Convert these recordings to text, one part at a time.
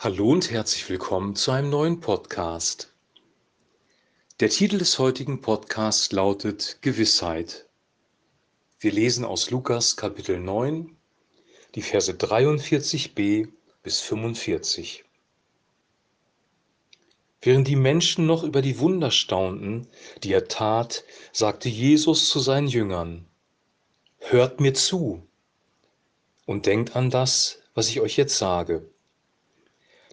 Hallo und herzlich willkommen zu einem neuen Podcast. Der Titel des heutigen Podcasts lautet Gewissheit. Wir lesen aus Lukas Kapitel 9, die Verse 43b bis 45. Während die Menschen noch über die Wunder staunten, die er tat, sagte Jesus zu seinen Jüngern, Hört mir zu und denkt an das, was ich euch jetzt sage.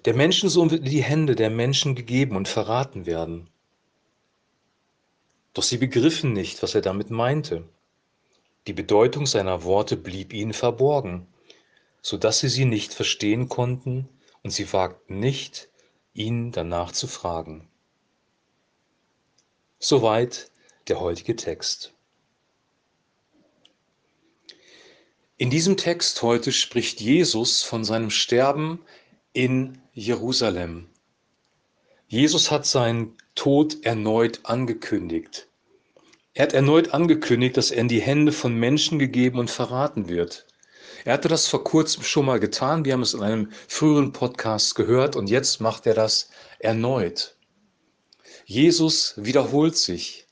Der Menschensohn wird in die Hände der Menschen gegeben und verraten werden. Doch sie begriffen nicht, was er damit meinte. Die Bedeutung seiner Worte blieb ihnen verborgen, so dass sie sie nicht verstehen konnten und sie wagten nicht, ihn danach zu fragen. Soweit der heutige Text. In diesem Text heute spricht Jesus von seinem Sterben in Jerusalem. Jesus hat seinen Tod erneut angekündigt. Er hat erneut angekündigt, dass er in die Hände von Menschen gegeben und verraten wird. Er hatte das vor kurzem schon mal getan. Wir haben es in einem früheren Podcast gehört und jetzt macht er das erneut. Jesus wiederholt sich.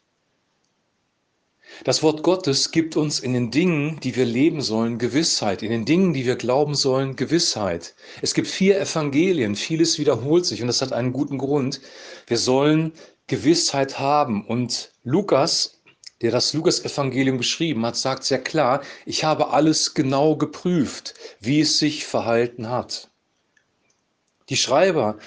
Das Wort Gottes gibt uns in den Dingen, die wir leben sollen, Gewissheit. In den Dingen, die wir glauben sollen, Gewissheit. Es gibt vier Evangelien, vieles wiederholt sich und das hat einen guten Grund. Wir sollen Gewissheit haben. Und Lukas, der das Lukas-Evangelium geschrieben hat, sagt sehr klar, ich habe alles genau geprüft, wie es sich verhalten hat. Die Schreiber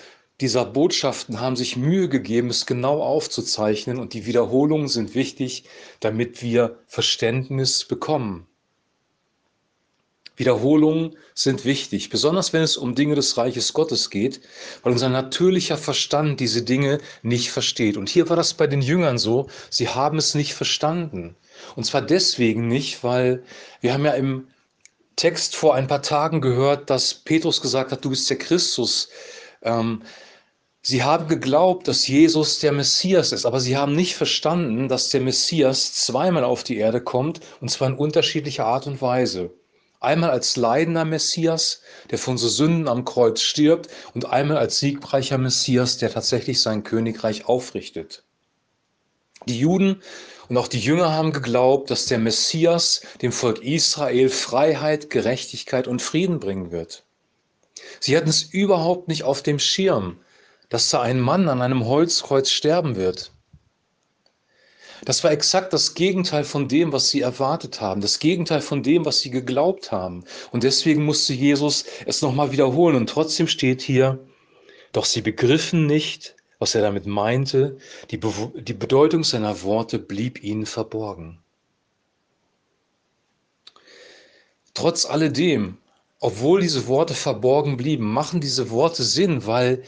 dieser Botschaften haben sich Mühe gegeben, es genau aufzuzeichnen und die Wiederholungen sind wichtig, damit wir Verständnis bekommen. Wiederholungen sind wichtig, besonders wenn es um Dinge des Reiches Gottes geht, weil unser natürlicher Verstand diese Dinge nicht versteht. Und hier war das bei den Jüngern so, sie haben es nicht verstanden. Und zwar deswegen nicht, weil wir haben ja im Text vor ein paar Tagen gehört, dass Petrus gesagt hat, du bist der Christus. Ähm, Sie haben geglaubt, dass Jesus der Messias ist, aber sie haben nicht verstanden, dass der Messias zweimal auf die Erde kommt, und zwar in unterschiedlicher Art und Weise. Einmal als leidender Messias, der von so Sünden am Kreuz stirbt, und einmal als siegreicher Messias, der tatsächlich sein Königreich aufrichtet. Die Juden und auch die Jünger haben geglaubt, dass der Messias dem Volk Israel Freiheit, Gerechtigkeit und Frieden bringen wird. Sie hatten es überhaupt nicht auf dem Schirm, dass da ein Mann an einem Holzkreuz sterben wird. Das war exakt das Gegenteil von dem, was sie erwartet haben, das Gegenteil von dem, was sie geglaubt haben. Und deswegen musste Jesus es nochmal wiederholen. Und trotzdem steht hier, doch sie begriffen nicht, was er damit meinte, die, Be die Bedeutung seiner Worte blieb ihnen verborgen. Trotz alledem, obwohl diese Worte verborgen blieben, machen diese Worte Sinn, weil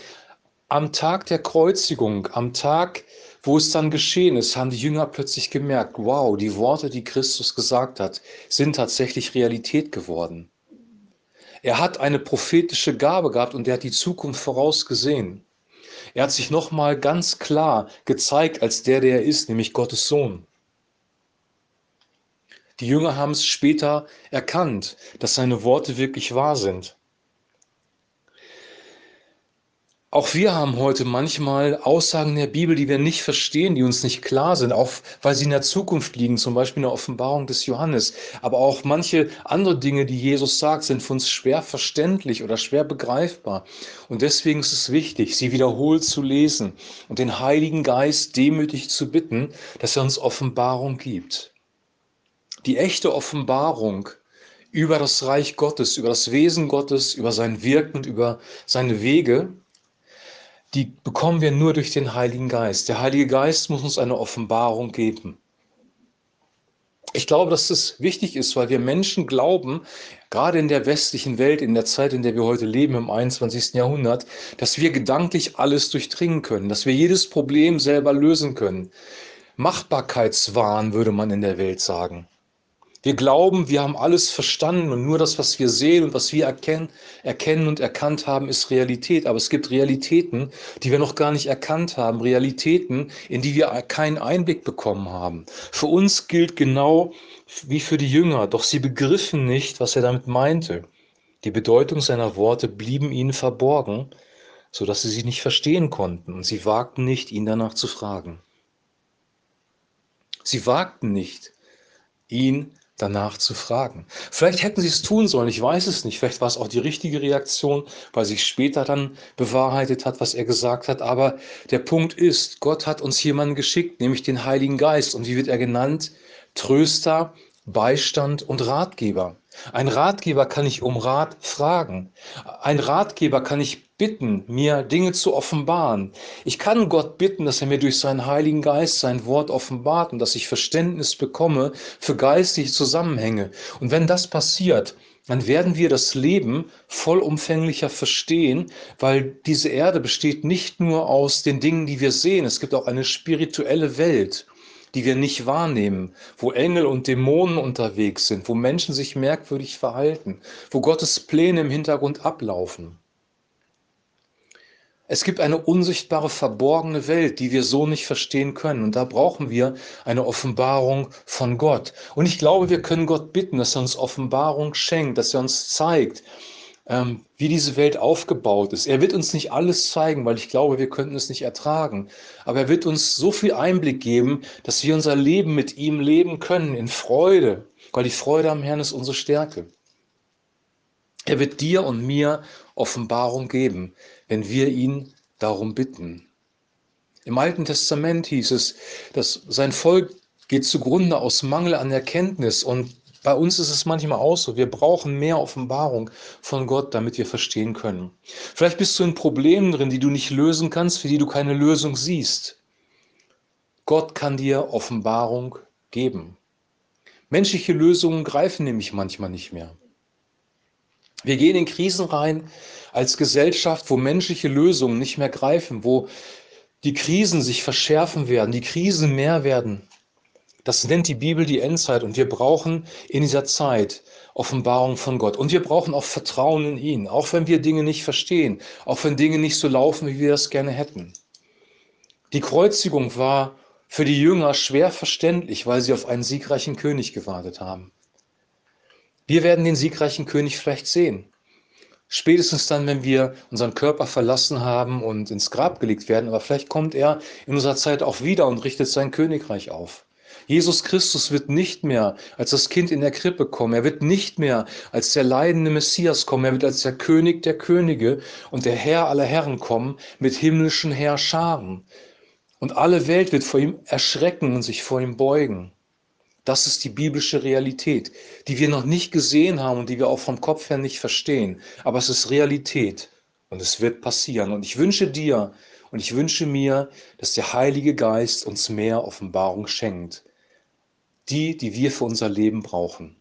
am Tag der Kreuzigung, am Tag, wo es dann geschehen ist, haben die Jünger plötzlich gemerkt, wow, die Worte, die Christus gesagt hat, sind tatsächlich Realität geworden. Er hat eine prophetische Gabe gehabt und er hat die Zukunft vorausgesehen. Er hat sich nochmal ganz klar gezeigt als der, der er ist, nämlich Gottes Sohn. Die Jünger haben es später erkannt, dass seine Worte wirklich wahr sind. Auch wir haben heute manchmal Aussagen der Bibel, die wir nicht verstehen, die uns nicht klar sind, auch weil sie in der Zukunft liegen, zum Beispiel in der Offenbarung des Johannes. Aber auch manche andere Dinge, die Jesus sagt, sind für uns schwer verständlich oder schwer begreifbar. Und deswegen ist es wichtig, sie wiederholt zu lesen und den Heiligen Geist demütig zu bitten, dass er uns Offenbarung gibt. Die echte Offenbarung über das Reich Gottes, über das Wesen Gottes, über sein Wirken und über seine Wege, die bekommen wir nur durch den Heiligen Geist. Der Heilige Geist muss uns eine Offenbarung geben. Ich glaube, dass das wichtig ist, weil wir Menschen glauben, gerade in der westlichen Welt, in der Zeit, in der wir heute leben, im 21. Jahrhundert, dass wir gedanklich alles durchdringen können, dass wir jedes Problem selber lösen können. Machbarkeitswahn würde man in der Welt sagen. Wir glauben, wir haben alles verstanden und nur das, was wir sehen und was wir erkennen, erkennen und erkannt haben, ist Realität. Aber es gibt Realitäten, die wir noch gar nicht erkannt haben, Realitäten, in die wir keinen Einblick bekommen haben. Für uns gilt genau wie für die Jünger, doch sie begriffen nicht, was er damit meinte. Die Bedeutung seiner Worte blieben ihnen verborgen, sodass sie sie nicht verstehen konnten und sie wagten nicht, ihn danach zu fragen. Sie wagten nicht, ihn danach zu fragen. Vielleicht hätten sie es tun sollen, ich weiß es nicht. Vielleicht war es auch die richtige Reaktion, weil sich später dann bewahrheitet hat, was er gesagt hat. Aber der Punkt ist, Gott hat uns jemanden geschickt, nämlich den Heiligen Geist. Und wie wird er genannt? Tröster, Beistand und Ratgeber. Ein Ratgeber kann ich um Rat fragen. Ein Ratgeber kann ich bitten, mir Dinge zu offenbaren. Ich kann Gott bitten, dass er mir durch seinen Heiligen Geist sein Wort offenbart und dass ich Verständnis bekomme für geistige Zusammenhänge. Und wenn das passiert, dann werden wir das Leben vollumfänglicher verstehen, weil diese Erde besteht nicht nur aus den Dingen, die wir sehen, es gibt auch eine spirituelle Welt die wir nicht wahrnehmen, wo Engel und Dämonen unterwegs sind, wo Menschen sich merkwürdig verhalten, wo Gottes Pläne im Hintergrund ablaufen. Es gibt eine unsichtbare, verborgene Welt, die wir so nicht verstehen können. Und da brauchen wir eine Offenbarung von Gott. Und ich glaube, wir können Gott bitten, dass er uns Offenbarung schenkt, dass er uns zeigt, ähm, wie diese Welt aufgebaut ist. Er wird uns nicht alles zeigen, weil ich glaube, wir könnten es nicht ertragen. Aber er wird uns so viel Einblick geben, dass wir unser Leben mit ihm leben können, in Freude, weil die Freude am Herrn ist unsere Stärke. Er wird dir und mir Offenbarung geben, wenn wir ihn darum bitten. Im Alten Testament hieß es, dass sein Volk geht zugrunde aus Mangel an Erkenntnis und bei uns ist es manchmal auch so, wir brauchen mehr Offenbarung von Gott, damit wir verstehen können. Vielleicht bist du in Problemen drin, die du nicht lösen kannst, für die du keine Lösung siehst. Gott kann dir Offenbarung geben. Menschliche Lösungen greifen nämlich manchmal nicht mehr. Wir gehen in Krisen rein als Gesellschaft, wo menschliche Lösungen nicht mehr greifen, wo die Krisen sich verschärfen werden, die Krisen mehr werden. Das nennt die Bibel die Endzeit und wir brauchen in dieser Zeit Offenbarung von Gott. Und wir brauchen auch Vertrauen in ihn, auch wenn wir Dinge nicht verstehen, auch wenn Dinge nicht so laufen, wie wir das gerne hätten. Die Kreuzigung war für die Jünger schwer verständlich, weil sie auf einen siegreichen König gewartet haben. Wir werden den siegreichen König vielleicht sehen. Spätestens dann, wenn wir unseren Körper verlassen haben und ins Grab gelegt werden, aber vielleicht kommt er in unserer Zeit auch wieder und richtet sein Königreich auf. Jesus Christus wird nicht mehr als das Kind in der Krippe kommen. Er wird nicht mehr als der leidende Messias kommen. Er wird als der König der Könige und der Herr aller Herren kommen mit himmlischen Herrscharen. Und alle Welt wird vor ihm erschrecken und sich vor ihm beugen. Das ist die biblische Realität, die wir noch nicht gesehen haben und die wir auch vom Kopf her nicht verstehen. Aber es ist Realität und es wird passieren. Und ich wünsche dir und ich wünsche mir, dass der Heilige Geist uns mehr Offenbarung schenkt die, die wir für unser Leben brauchen.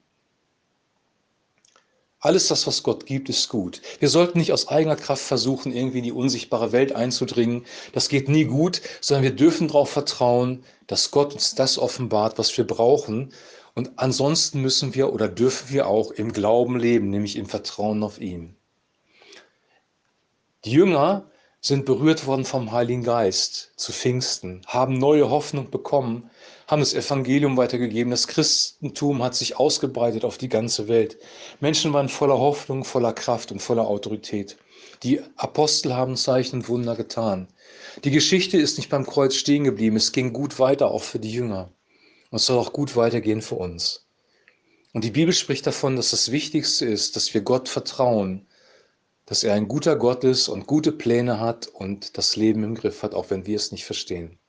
Alles das, was Gott gibt, ist gut. Wir sollten nicht aus eigener Kraft versuchen, irgendwie in die unsichtbare Welt einzudringen. Das geht nie gut, sondern wir dürfen darauf vertrauen, dass Gott uns das offenbart, was wir brauchen. Und ansonsten müssen wir oder dürfen wir auch im Glauben leben, nämlich im Vertrauen auf ihn. Die Jünger sind berührt worden vom Heiligen Geist zu Pfingsten, haben neue Hoffnung bekommen, haben das Evangelium weitergegeben. Das Christentum hat sich ausgebreitet auf die ganze Welt. Menschen waren voller Hoffnung, voller Kraft und voller Autorität. Die Apostel haben Zeichen und Wunder getan. Die Geschichte ist nicht beim Kreuz stehen geblieben. Es ging gut weiter, auch für die Jünger. Und es soll auch gut weitergehen für uns. Und die Bibel spricht davon, dass das Wichtigste ist, dass wir Gott vertrauen, dass er ein guter Gott ist und gute Pläne hat und das Leben im Griff hat, auch wenn wir es nicht verstehen.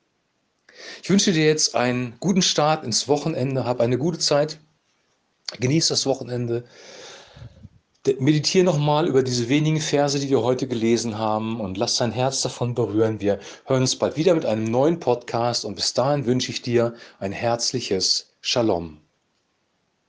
Ich wünsche dir jetzt einen guten Start ins Wochenende, hab eine gute Zeit, genieß das Wochenende. Meditiere nochmal über diese wenigen Verse, die wir heute gelesen haben und lass dein Herz davon berühren. Wir hören uns bald wieder mit einem neuen Podcast und bis dahin wünsche ich dir ein herzliches Shalom.